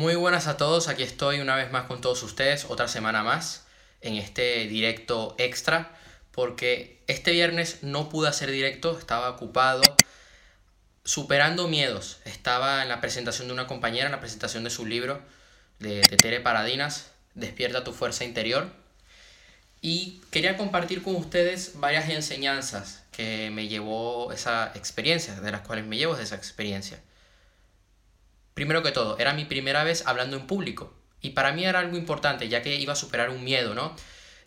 Muy buenas a todos, aquí estoy una vez más con todos ustedes, otra semana más en este directo extra, porque este viernes no pude hacer directo, estaba ocupado superando miedos. Estaba en la presentación de una compañera, en la presentación de su libro de, Tere Paradinas, Despierta tu fuerza interior. Y quería compartir con ustedes varias enseñanzas que me llevó esa experiencia, de las cuales me llevo esa experiencia. Primero que todo, era mi primera vez hablando en público. Y para mí era algo importante, ya que iba a superar un miedo, ¿no?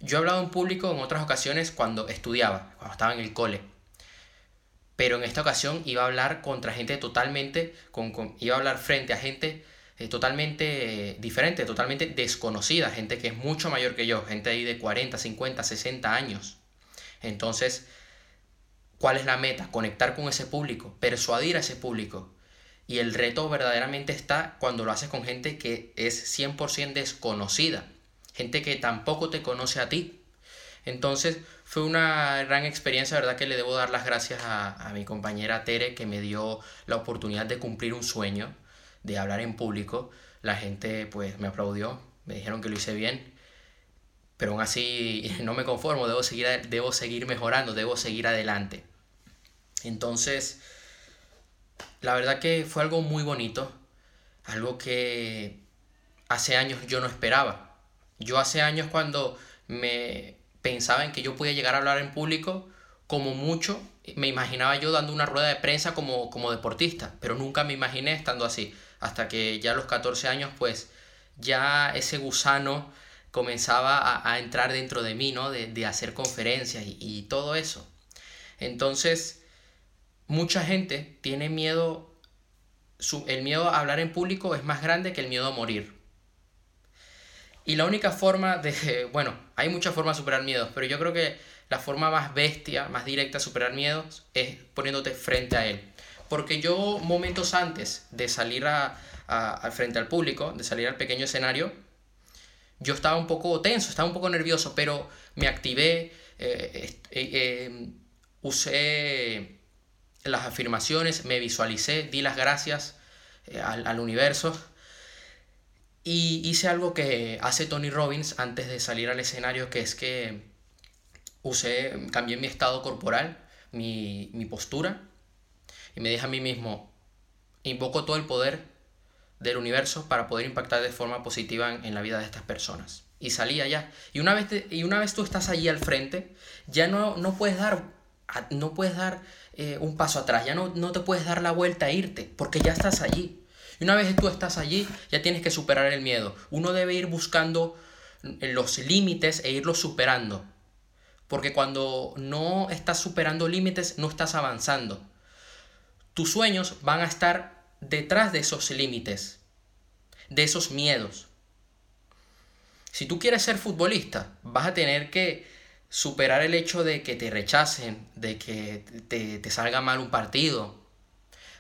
Yo he hablado en público en otras ocasiones cuando estudiaba, cuando estaba en el cole. Pero en esta ocasión iba a hablar contra gente totalmente, iba a hablar frente a gente eh, totalmente eh, diferente, totalmente desconocida, gente que es mucho mayor que yo, gente ahí de 40, 50, 60 años. Entonces, ¿cuál es la meta? Conectar con ese público, persuadir a ese público. Y el reto verdaderamente está cuando lo haces con gente que es 100% desconocida, gente que tampoco te conoce a ti. Entonces fue una gran experiencia, verdad que le debo dar las gracias a, mi compañera Tere que me dio la oportunidad de cumplir un sueño, de hablar en público. La gente pues me aplaudió, me dijeron que lo hice bien, pero aún así no me conformo, debo seguir, debo seguir mejorando, debo seguir adelante. Entonces, la verdad que fue algo muy bonito, algo que hace años yo no esperaba. Yo hace años cuando me pensaba en que yo podía llegar a hablar en público, como mucho me imaginaba yo dando una rueda de prensa como, como deportista, pero nunca me imaginé estando así, hasta que ya a los 14 años pues ya ese gusano comenzaba a, entrar dentro de mí, ¿no? De, hacer conferencias y todo eso. Entonces, mucha gente tiene miedo, el miedo a hablar en público es más grande que el miedo a morir. Y la única forma de, bueno, hay muchas formas de superar miedos, pero yo creo que la forma más bestia, más directa de superar miedos es poniéndote frente a él. Porque yo momentos antes de salir a, al frente al público, de salir al pequeño escenario, yo estaba un poco tenso, estaba un poco nervioso, pero me activé, eh, eh, eh, usé las afirmaciones, me visualicé, di las gracias eh, al, universo y hice algo que hace Tony Robbins antes de salir al escenario, que es que usé, cambié mi estado corporal, mi, postura y me dije a mí mismo, invoco todo el poder del universo para poder impactar de forma positiva en, la vida de estas personas. Y salí allá. Y una vez, y una vez tú estás allí al frente, ya no, no puedes dar, no puedes dar eh, un paso atrás, ya no, no te puedes dar la vuelta e irte, porque ya estás allí. Y una vez tú estás allí, ya tienes que superar el miedo. Uno debe ir buscando los límites e irlos superando. Porque cuando no estás superando límites, no estás avanzando. Tus sueños van a estar detrás de esos límites, de esos miedos. Si tú quieres ser futbolista, vas a tener que superar el hecho de que te rechacen, de que te, salga mal un partido,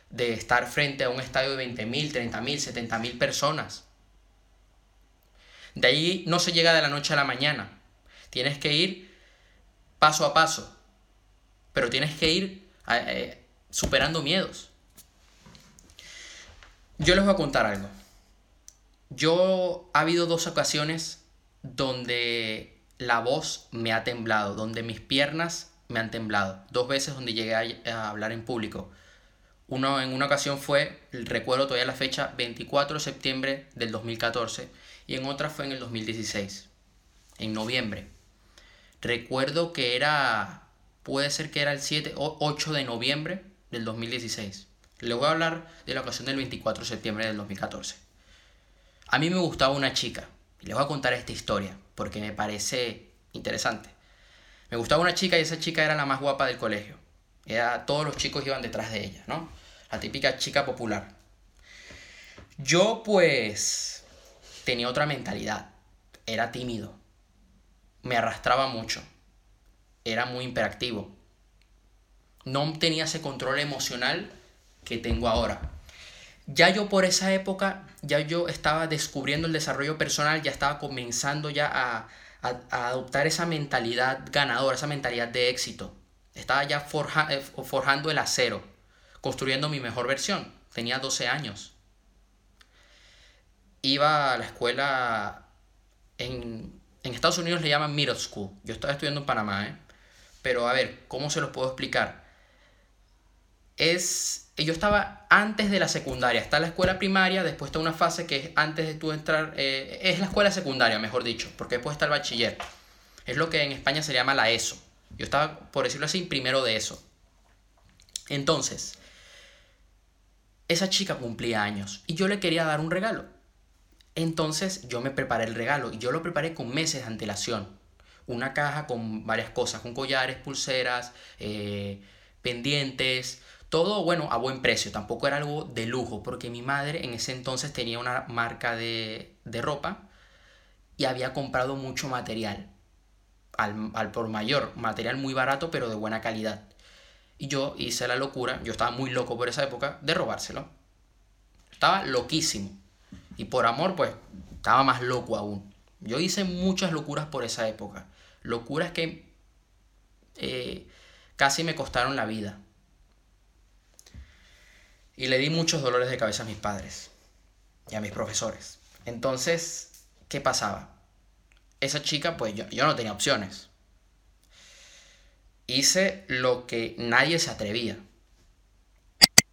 de estar frente a un estadio de 20.000, 30.000, 70.000 personas. De ahí no se llega de la noche a la mañana. Tienes que ir paso a paso. Pero tienes que ir eh, superando miedos. Yo les voy a contar algo. Yo ha habido dos ocasiones donde la voz me ha temblado, donde mis piernas me han temblado. Dos veces donde llegué a, hablar en público. Uno, en una ocasión fue, recuerdo todavía la fecha, 24 de septiembre del 2014 y en otra fue en el 2016, en noviembre. Recuerdo que era, puede ser que era el 7 o 8 de noviembre del 2016. Le voy a hablar de la ocasión del 24 de septiembre del 2014. A mí me gustaba una chica, y les voy a contar esta historia porque me parece interesante. Me gustaba una chica y esa chica era la más guapa del colegio. Era, todos los chicos iban detrás de ella, ¿no? La típica chica popular. Yo pues tenía otra mentalidad. Era tímido. Me arrastraba mucho. Era muy imperactivo. No tenía ese control emocional que tengo ahora ya yo por esa época, ya yo estaba descubriendo el desarrollo personal, ya estaba comenzando ya a, adoptar esa mentalidad ganadora, esa mentalidad de éxito. Estaba ya eh, forjando el acero, construyendo mi mejor versión. Tenía 12 años. iba a la escuela en, en Estados Unidos le llaman middle school. Yo estaba estudiando en Panamá, ¿eh? Pero a ver, ¿cómo se los puedo explicar? Es yo estaba antes de la secundaria, está la escuela primaria, después está una fase que es antes de tú entrar, eh, es la escuela secundaria, mejor dicho, porque después está el bachiller. Es lo que en España se llama la ESO. Yo estaba, por decirlo así, primero de eso. Entonces, esa chica cumplía años y yo le quería dar un regalo. Entonces yo me preparé el regalo y yo lo preparé con meses de antelación. Una caja con varias cosas, con collares, pulseras, eh, pendientes, todo, bueno, a buen precio, tampoco era algo de lujo, porque mi madre en ese entonces tenía una marca de, ropa y había comprado mucho material, al, por mayor, material muy barato pero de buena calidad. Y yo hice la locura, yo estaba muy loco por esa época, de robárselo. Estaba loquísimo. Y por amor, pues, estaba más loco aún. Yo hice muchas locuras por esa época. Locuras que eh, casi me costaron la vida. Y le di muchos dolores de cabeza a mis padres y a mis profesores. Entonces, ¿qué pasaba? Esa chica, pues yo, yo no tenía opciones. Hice lo que nadie se atrevía.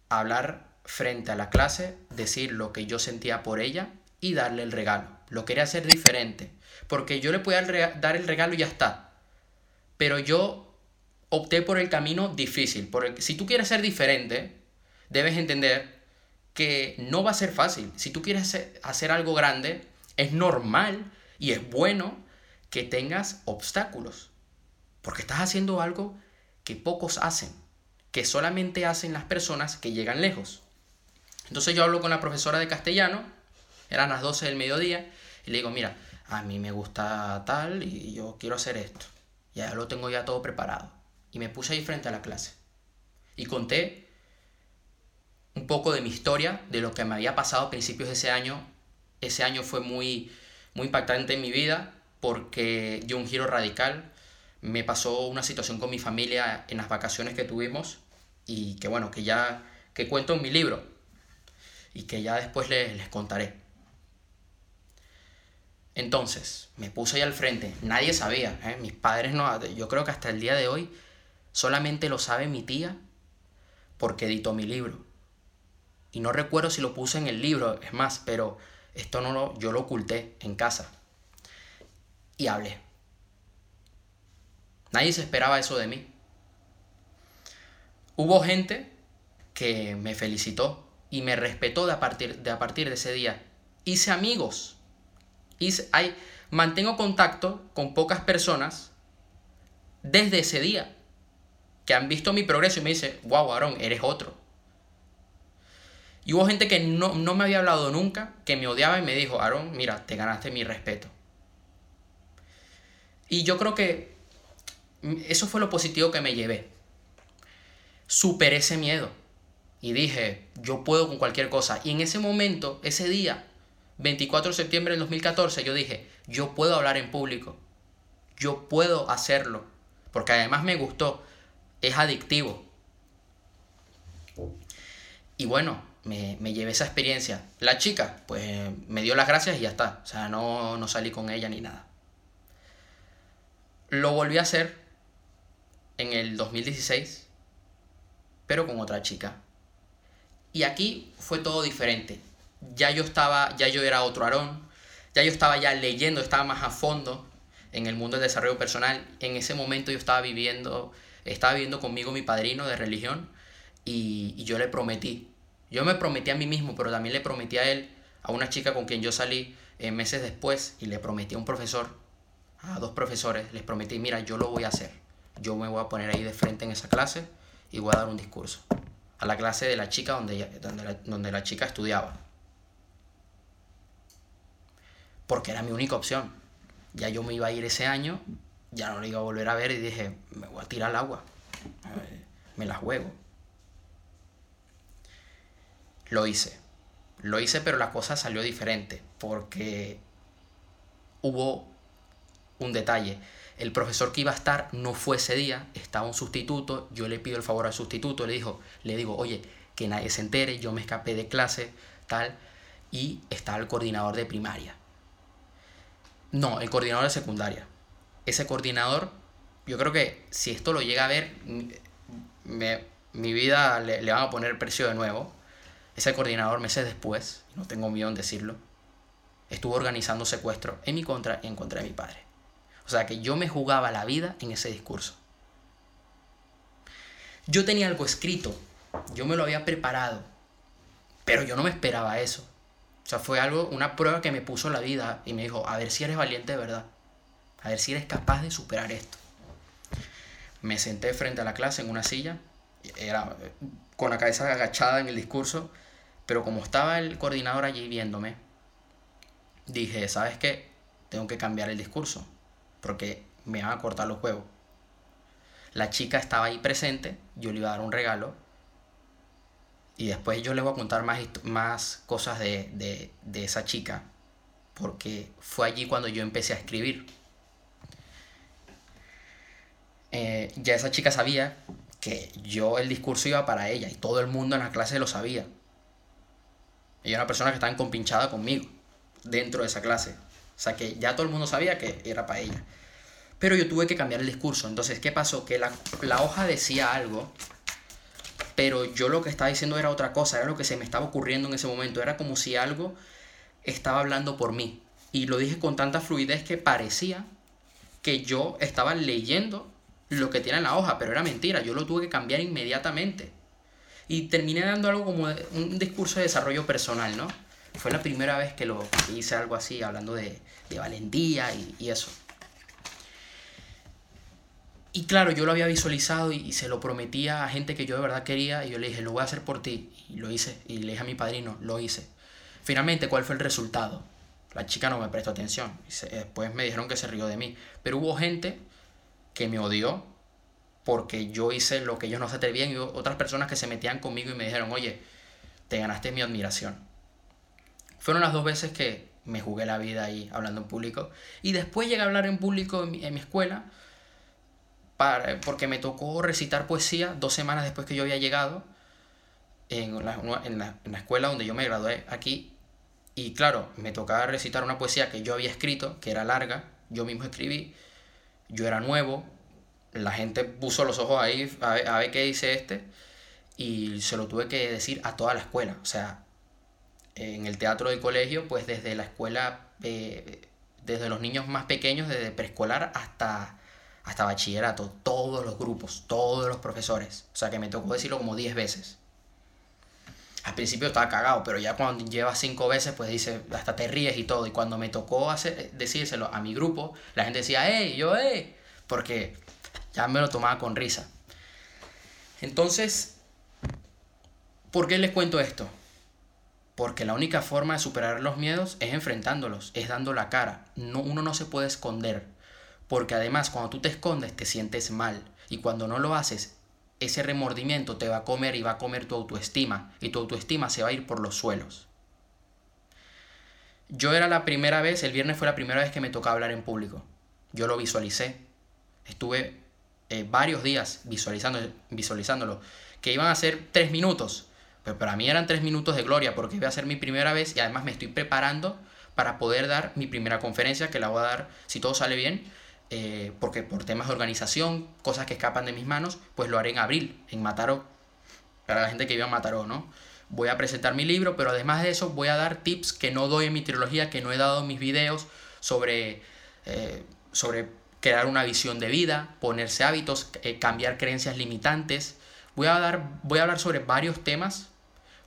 Hablar frente a la clase, decir lo que yo sentía por ella y darle el regalo. Lo quería hacer diferente. Porque yo le podía dar el regalo y ya está. Pero yo opté por el camino difícil. Por si tú quieres ser diferente, debes entender que no va a ser fácil. Si tú quieres hacer algo grande, es normal y es bueno que tengas obstáculos. Porque estás haciendo algo que pocos hacen, que solamente hacen las personas que llegan lejos. Entonces yo hablo con la profesora de castellano, eran las 12 del mediodía, y le digo, mira, a mí me gusta tal y yo quiero hacer esto. Ya lo tengo ya todo preparado. Y me puse ahí frente a la clase. Y conté un poco de mi historia, de lo que me había pasado a principios de ese año. Ese año fue muy, muy impactante en mi vida porque dio un giro radical. Me pasó una situación con mi familia en las vacaciones que tuvimos y que bueno, que ya que cuento en mi libro y que ya después les, les contaré. Entonces, me puse ahí al frente, nadie sabía, ¿eh? mis padres no, yo creo que hasta el día de hoy solamente lo sabe mi tía porque editó mi libro y no recuerdo si lo puse en el libro, es más, pero esto no lo, yo lo oculté en casa. Y hablé. Nadie se esperaba eso de mí. Hubo gente que me felicitó y me respetó de a partir de, a partir de ese día. Hice amigos. Hice, hay, mantengo contacto con pocas personas desde ese día que han visto mi progreso y me dicen, wow, Aaron, eres otro. Y hubo gente que no, me había hablado nunca, que me odiaba y me dijo, Aaron, mira, te ganaste mi respeto. Y yo creo que eso fue lo positivo que me llevé. Superé ese miedo y dije, yo puedo con cualquier cosa. Y en ese momento, ese día, 24 de septiembre del 2014, yo dije, yo puedo hablar en público. Yo puedo hacerlo. Porque además me gustó. Es adictivo. Y bueno, me, me, llevé esa experiencia. La chica, pues me dio las gracias y ya está. O sea, no, no salí con ella ni nada. Lo volví a hacer en el 2016, pero con otra chica. Y aquí fue todo diferente. Ya yo estaba, ya yo era otro Aarón, ya yo estaba ya leyendo, estaba más a fondo en el mundo del desarrollo personal. En ese momento yo estaba viviendo, estaba viviendo conmigo mi padrino de religión y, y yo le prometí yo me prometí a mí mismo, pero también le prometí a él, a una chica con quien yo salí eh, meses después, y le prometí a un profesor, a dos profesores, les prometí, mira, yo lo voy a hacer. Yo me voy a poner ahí de frente en esa clase y voy a dar un discurso. A la clase de la chica donde, donde, la, chica estudiaba. Porque era mi única opción. Ya yo me iba a ir ese año, ya no lo iba a volver a ver y dije, me voy a tirar al agua. Me la juego. Lo hice. Lo hice, pero la cosa salió diferente porque hubo un detalle. El profesor que iba a estar no fue ese día, estaba un sustituto, yo le pido el favor al sustituto, le, dijo, le digo, oye, que nadie se entere, yo me escapé de clase, tal. y estaba el coordinador de primaria. No, el coordinador de secundaria. Ese coordinador, yo creo que si esto lo llega a ver, mi vida le, le van a poner precio de nuevo. Ese coordinador meses después, no tengo miedo en decirlo, estuvo organizando secuestro en mi contra y en contra de mi padre. O sea que yo me jugaba la vida en ese discurso. Yo tenía algo escrito, yo me lo había preparado, pero yo no me esperaba eso. O sea, fue algo, una prueba que me puso la vida y me dijo, a ver si eres valiente de verdad, a ver si eres capaz de superar esto. Me senté frente a la clase en una silla, era con la cabeza agachada en el discurso, pero como estaba el coordinador allí viéndome, dije, ¿sabes qué? Tengo que cambiar el discurso, porque me van a cortar los huevos. La chica estaba ahí presente, yo le iba a dar un regalo, y después yo les voy a contar más, más cosas de, esa chica, porque fue allí cuando yo empecé a escribir. Eh, ya esa chica sabía que yo el discurso iba para ella y todo el mundo en la clase lo sabía. Ella era una persona que estaba compinchada conmigo dentro de esa clase. O sea que ya todo el mundo sabía que era para ella. Pero yo tuve que cambiar el discurso. Entonces, ¿qué pasó? Que la, la hoja decía algo, pero yo lo que estaba diciendo era otra cosa, era lo que se me estaba ocurriendo en ese momento. Era como si algo estaba hablando por mí. Y lo dije con tanta fluidez que parecía que yo estaba leyendo lo que tiene en la hoja, pero era mentira. Yo lo tuve que cambiar inmediatamente. Y terminé dando algo como un discurso de desarrollo personal, ¿no? Fue la primera vez que lo hice algo así, hablando de, valentía y, eso. Y claro, yo lo había visualizado y, se lo prometía a gente que yo de verdad quería y yo le dije, lo voy a hacer por ti. Y lo hice. Y le dije a mi padrino, lo hice. Finalmente, ¿cuál fue el resultado? La chica no me prestó atención. después me dijeron que se rió de mí. Pero hubo gente que me odió porque yo hice lo que ellos no se atrevían y otras personas que se metían conmigo y me dijeron, oye, te ganaste mi admiración. Fueron las dos veces que me jugué la vida ahí hablando en público. Y después llegué a hablar en público en mi, escuela para, porque me tocó recitar poesía dos semanas después que yo había llegado en la, en la, en la escuela donde yo me gradué aquí. Y claro, me tocaba recitar una poesía que yo había escrito, que era larga, yo mismo escribí, yo era nuevo, la gente puso los ojos ahí a ver, a ver qué dice este, y se lo tuve que decir a toda la escuela. O sea, en el teatro del colegio, pues desde la escuela, eh, desde los niños más pequeños, desde preescolar hasta, hasta bachillerato, todos los grupos, todos los profesores. O sea que me tocó decirlo como 10 veces. Al principio estaba cagado, pero ya cuando llevas cinco veces, pues dice, hasta te ríes y todo. Y cuando me tocó hacer, decírselo a mi grupo, la gente decía, ¡hey! Yo, ¡hey! Porque ya me lo tomaba con risa. Entonces, ¿por qué les cuento esto? Porque la única forma de superar los miedos es enfrentándolos, es dando la cara. No, uno no se puede esconder. Porque además cuando tú te escondes te sientes mal. Y cuando no lo haces, ese remordimiento te va a comer y va a comer tu autoestima. Y tu autoestima se va a ir por los suelos. Yo era la primera vez, el viernes fue la primera vez que me tocaba hablar en público. Yo lo visualicé. Estuve eh, varios días visualizando, visualizándolo. Que iban a ser tres minutos. Pero para mí eran tres minutos de gloria porque iba a ser mi primera vez y además me estoy preparando para poder dar mi primera conferencia que la voy a dar si todo sale bien. Eh, porque por temas de organización, cosas que escapan de mis manos, pues lo haré en abril, en Mataró. Para la gente que vive en Mataró, ¿no? Voy a presentar mi libro, pero además de eso voy a dar tips que no doy en mi trilogía, que no he dado en mis videos sobre, eh, sobre crear una visión de vida, ponerse hábitos, eh, cambiar creencias limitantes. Voy a, dar, voy a hablar sobre varios temas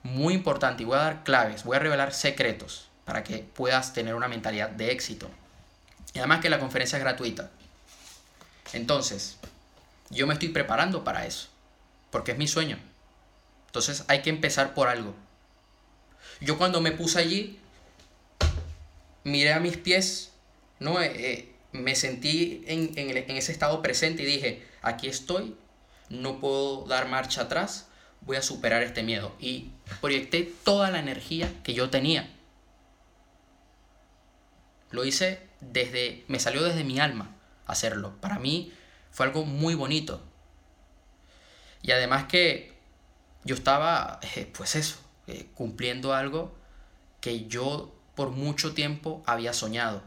muy importante y voy a dar claves, voy a revelar secretos para que puedas tener una mentalidad de éxito. Y además que la conferencia es gratuita. Entonces, yo me estoy preparando para eso, porque es mi sueño. Entonces hay que empezar por algo. Yo cuando me puse allí, miré a mis pies, ¿no? Eh, eh, me sentí en, en ese estado presente y dije, aquí estoy, no puedo dar marcha atrás, voy a superar este miedo. Y proyecté toda la energía que yo tenía. Lo hice desde, me salió desde mi alma hacerlo. Para mí fue algo muy bonito. Y además que yo estaba, eh, pues eso, eh, cumpliendo algo que yo por mucho tiempo había soñado.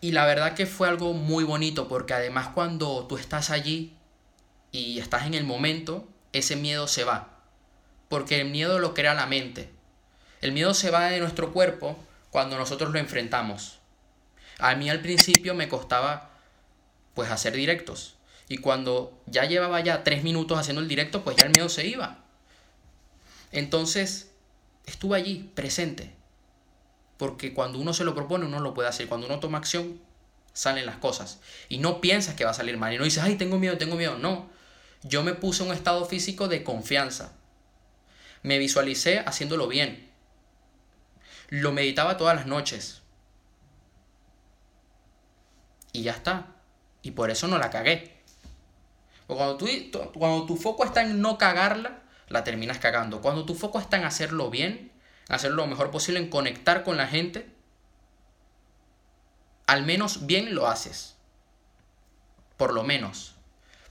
Y la verdad que fue algo muy bonito porque además cuando tú estás allí y estás en el momento, ese miedo se va. Porque el miedo lo crea la mente. El miedo se va de nuestro cuerpo cuando nosotros lo enfrentamos. A mí al principio me costaba pues hacer directos. Y cuando ya llevaba ya tres minutos haciendo el directo, pues ya el miedo se iba. Entonces, estuve allí, presente. Porque cuando uno se lo propone, uno lo puede hacer. Cuando uno toma acción, salen las cosas. Y no piensas que va a salir mal. Y no dices, ay, tengo miedo, tengo miedo. No. Yo me puse un estado físico de confianza. Me visualicé haciéndolo bien. Lo meditaba todas las noches. Y ya está. Y por eso no la cagué. Cuando, tú, cuando tu foco está en no cagarla, la terminas cagando. Cuando tu foco está en hacerlo bien, hacerlo lo mejor posible, en conectar con la gente, al menos bien lo haces. Por lo menos.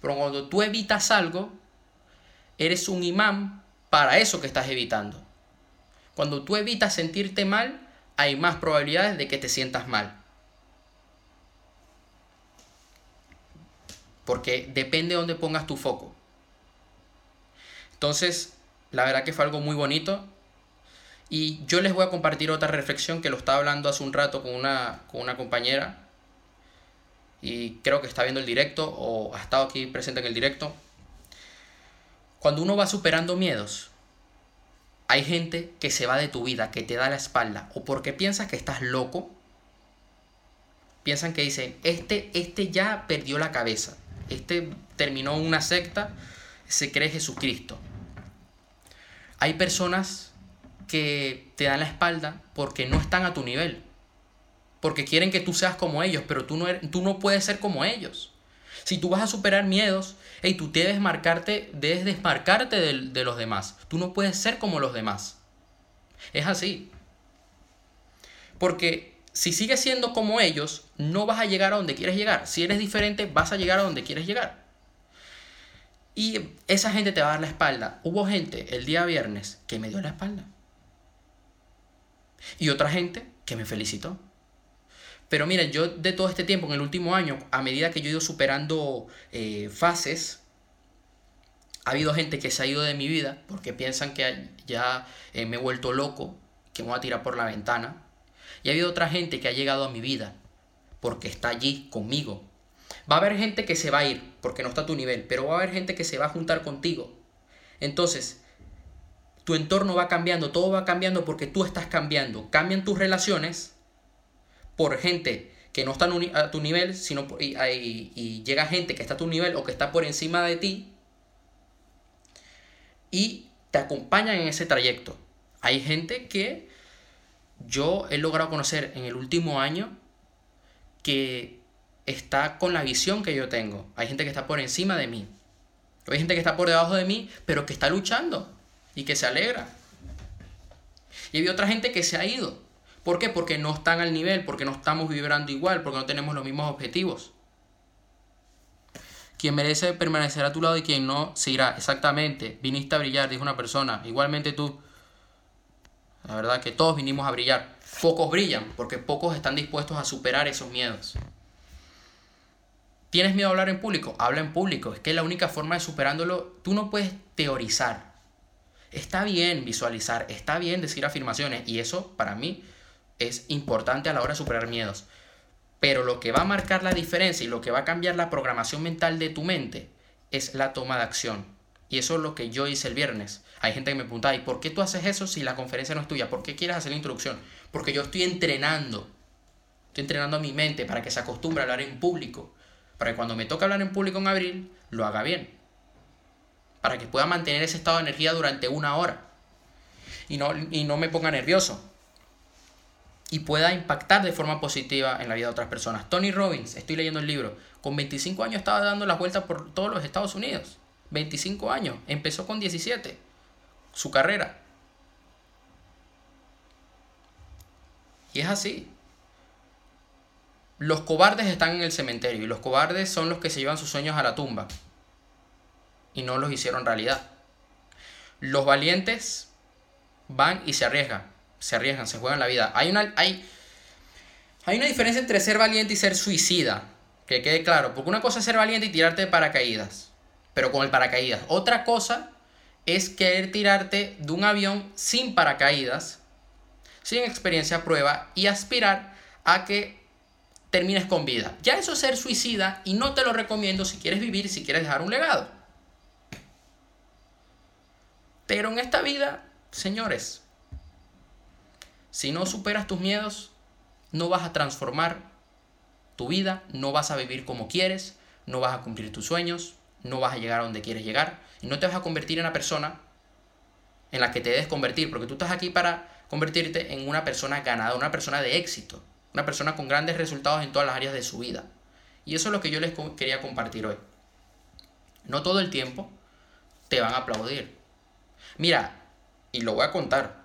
Pero cuando tú evitas algo, eres un imán para eso que estás evitando. Cuando tú evitas sentirte mal, hay más probabilidades de que te sientas mal. Porque depende de dónde pongas tu foco. Entonces, la verdad que fue algo muy bonito. Y yo les voy a compartir otra reflexión que lo estaba hablando hace un rato con una, con una compañera. Y creo que está viendo el directo o ha estado aquí presente en el directo. Cuando uno va superando miedos, hay gente que se va de tu vida, que te da la espalda, o porque piensas que estás loco, piensan que dicen, este, este ya perdió la cabeza, este terminó una secta, se cree Jesucristo. Hay personas que te dan la espalda porque no están a tu nivel, porque quieren que tú seas como ellos, pero tú no, tú no puedes ser como ellos. Si tú vas a superar miedos, hey, tú debes marcarte, debes desmarcarte de, de los demás. Tú no puedes ser como los demás. Es así. Porque si sigues siendo como ellos, no vas a llegar a donde quieres llegar. Si eres diferente, vas a llegar a donde quieres llegar. Y esa gente te va a dar la espalda. Hubo gente el día viernes que me dio la espalda. Y otra gente que me felicitó. Pero miren, yo de todo este tiempo, en el último año, a medida que yo he ido superando eh, fases, ha habido gente que se ha ido de mi vida porque piensan que ya eh, me he vuelto loco, que me voy a tirar por la ventana. Y ha habido otra gente que ha llegado a mi vida porque está allí conmigo. Va a haber gente que se va a ir porque no está a tu nivel, pero va a haber gente que se va a juntar contigo. Entonces, tu entorno va cambiando, todo va cambiando porque tú estás cambiando. Cambian tus relaciones por gente que no está a tu nivel, sino y, llega gente que está a tu nivel o que está por encima de ti y te acompañan en ese trayecto. Hay gente que yo he logrado conocer en el último año que está con la visión que yo tengo. Hay gente que está por encima de mí. Hay gente que está por debajo de mí, pero que está luchando y que se alegra. Y hay otra gente que se ha ido ¿Por qué? Porque no están al nivel, porque no estamos vibrando igual, porque no tenemos los mismos objetivos. Quien merece permanecer a tu lado y quien no se irá. Exactamente. Viniste a brillar, dijo una persona. Igualmente tú. La verdad que todos vinimos a brillar. Pocos brillan, porque pocos están dispuestos a superar esos miedos. ¿Tienes miedo a hablar en público? Habla en público. Es que la única forma de superándolo, tú no puedes teorizar. Está bien visualizar, está bien decir afirmaciones. Y eso, para mí, es importante a la hora de superar miedos. Pero lo que va a marcar la diferencia y lo que va a cambiar la programación mental de tu mente es la toma de acción. Y eso es lo que yo hice el viernes. Hay gente que me pregunta, ¿y por qué tú haces eso si la conferencia no es tuya? ¿Por qué quieres hacer la introducción? Porque yo estoy entrenando. Estoy entrenando a mi mente para que se acostumbre a hablar en público. Para que cuando me toque hablar en público en abril, lo haga bien. Para que pueda mantener ese estado de energía durante una hora. Y no, y no me ponga nervioso y pueda impactar de forma positiva en la vida de otras personas. Tony Robbins, estoy leyendo el libro, con 25 años estaba dando las vueltas por todos los Estados Unidos. 25 años, empezó con 17 su carrera. Y es así. Los cobardes están en el cementerio y los cobardes son los que se llevan sus sueños a la tumba y no los hicieron realidad. Los valientes van y se arriesgan, se arriesgan, se juegan la vida. Hay una, hay, hay una diferencia entre ser valiente y ser suicida, que quede claro, porque una cosa es ser valiente y tirarte de paracaídas, pero con el paracaídas. Otra cosa es querer tirarte de un avión sin paracaídas, sin experiencia prueba y aspirar a que termines con vida. Ya eso es ser suicida y no te lo recomiendo si quieres vivir, si quieres dejar un legado. Pero en esta vida, señores, si no superas tus miedos, no vas a transformar tu vida, no vas a vivir como quieres, no vas a cumplir tus sueños, no vas a llegar a donde quieres llegar y no te vas a convertir en una persona en la que te debes convertir, porque tú estás aquí para convertirte en una persona ganada, una persona de éxito, una persona con grandes resultados en todas las áreas de su vida. Y eso es lo que yo les quería compartir hoy. No todo el tiempo te van a aplaudir. Mira, y lo voy a contar,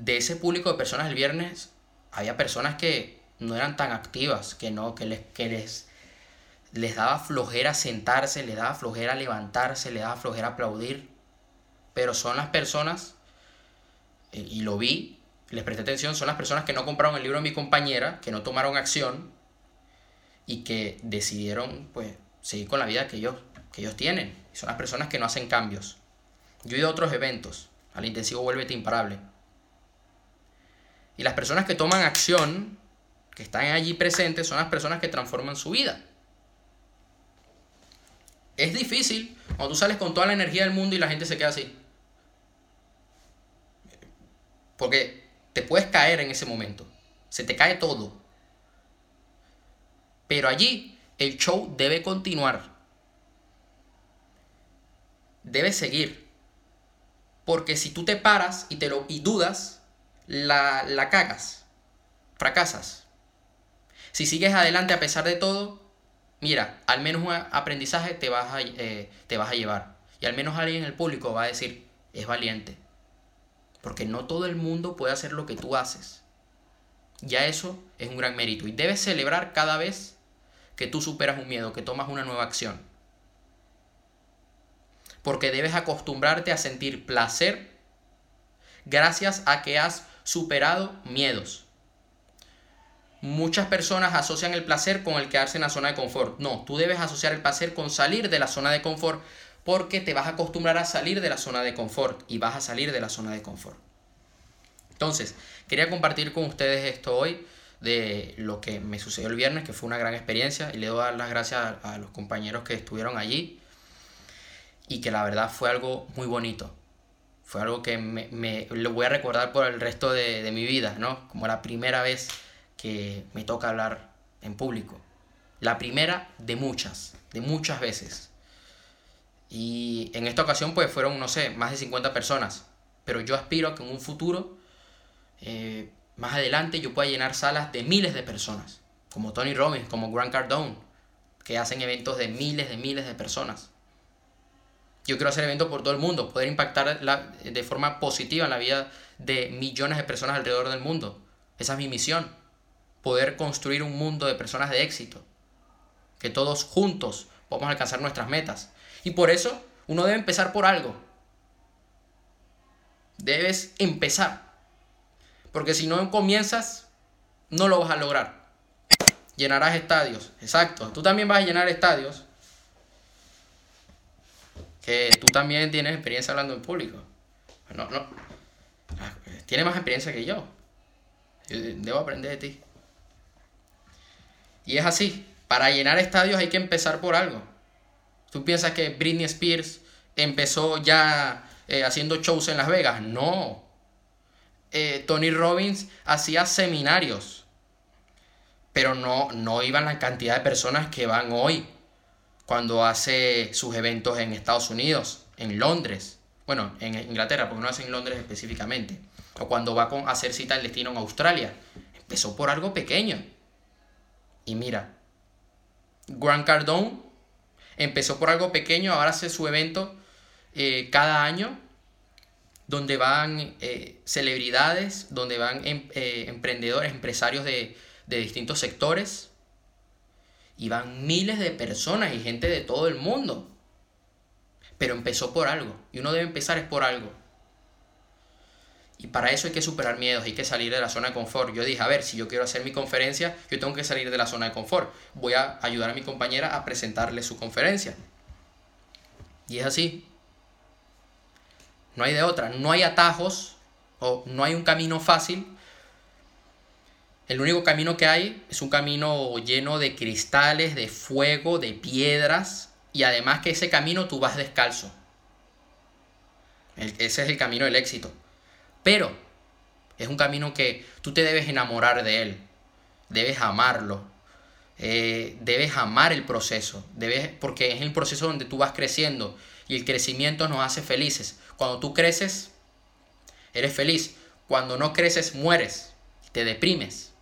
de ese público de personas el viernes, había personas que no eran tan activas, que no, que les, que les, les daba flojera sentarse, les daba flojera levantarse, les daba flojera aplaudir. Pero son las personas, eh, y lo vi, les presté atención, son las personas que no compraron el libro de mi compañera, que no tomaron acción y que decidieron pues seguir con la vida que ellos, que ellos tienen. son las personas que no hacen cambios. Yo he ido a otros eventos, al intensivo Vuélvete Imparable. Y las personas que toman acción, que están allí presentes, son las personas que transforman su vida. Es difícil cuando tú sales con toda la energía del mundo y la gente se queda así. Porque te puedes caer en ese momento. Se te cae todo. Pero allí el show debe continuar. Debe seguir. Porque si tú te paras y, te lo, y dudas, la, la cagas. Fracasas. Si sigues adelante a pesar de todo, mira, al menos un aprendizaje te vas a, eh, te vas a llevar. Y al menos alguien en el público va a decir, es valiente. Porque no todo el mundo puede hacer lo que tú haces. Ya eso es un gran mérito. Y debes celebrar cada vez que tú superas un miedo, que tomas una nueva acción. Porque debes acostumbrarte a sentir placer gracias a que has superado miedos. Muchas personas asocian el placer con el quedarse en la zona de confort. No, tú debes asociar el placer con salir de la zona de confort porque te vas a acostumbrar a salir de la zona de confort y vas a salir de la zona de confort. Entonces, quería compartir con ustedes esto hoy de lo que me sucedió el viernes, que fue una gran experiencia y le doy las gracias a, los compañeros que estuvieron allí y que la verdad fue algo muy bonito. Fue algo que me, lo voy a recordar por el resto de, de mi vida, ¿no? Como la primera vez que me toca hablar en público. La primera de muchas, de muchas veces. Y en esta ocasión pues fueron, no sé, más de 50 personas. Pero yo aspiro a que en un futuro, eh, más adelante, yo pueda llenar salas de miles de personas. Como Tony Robbins, como Grant Cardone, que hacen eventos de miles de miles de personas. Yo quiero hacer eventos por todo el mundo, poder impactar de forma positiva en la vida de millones de personas alrededor del mundo. Esa es mi misión poder construir un mundo de personas de éxito. Que todos juntos podamos alcanzar nuestras metas. Y por eso uno debe empezar por algo. Debes empezar. Porque si no comienzas, no lo vas a lograr. Llenarás estadios. Exacto. Tú también vas a llenar estadios. Que tú también tienes experiencia hablando en público. No, no. Tienes más experiencia que yo. Debo aprender de ti. Y es así. Para llenar estadios hay que empezar por algo. ¿Tú piensas que Britney Spears empezó ya eh, haciendo shows en Las Vegas? No. Eh, Tony Robbins hacía seminarios. Pero no, no iban la cantidad de personas que van hoy cuando hace sus eventos en Estados Unidos, en Londres. Bueno, en Inglaterra, porque no hace en Londres específicamente. O cuando va a hacer cita al destino en Australia. Empezó por algo pequeño. Y mira, Grant Cardone empezó por algo pequeño, ahora hace su evento eh, cada año, donde van eh, celebridades, donde van em, eh, emprendedores, empresarios de, de distintos sectores, y van miles de personas y gente de todo el mundo. Pero empezó por algo, y uno debe empezar es por algo. Y para eso hay que superar miedos, hay que salir de la zona de confort. Yo dije, a ver, si yo quiero hacer mi conferencia, yo tengo que salir de la zona de confort. Voy a ayudar a mi compañera a presentarle su conferencia. Y es así. No hay de otra. No hay atajos o no hay un camino fácil. El único camino que hay es un camino lleno de cristales, de fuego, de piedras. Y además que ese camino tú vas descalzo. ese es el camino del éxito. Pero es un camino que tú te debes enamorar de él, debes amarlo, eh, debes amar el proceso, debes, porque es el proceso donde tú vas creciendo y el crecimiento nos hace felices. Cuando tú creces, eres feliz. Cuando no creces, mueres, te deprimes.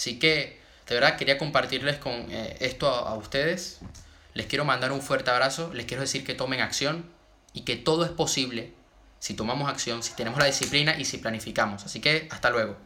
Así que, de verdad, quería compartirles con eh, esto a ustedes. Les quiero mandar un fuerte abrazo, les quiero decir que tomen acción y que todo es posible si tomamos acción, si tenemos la disciplina y si planificamos. Así que hasta luego.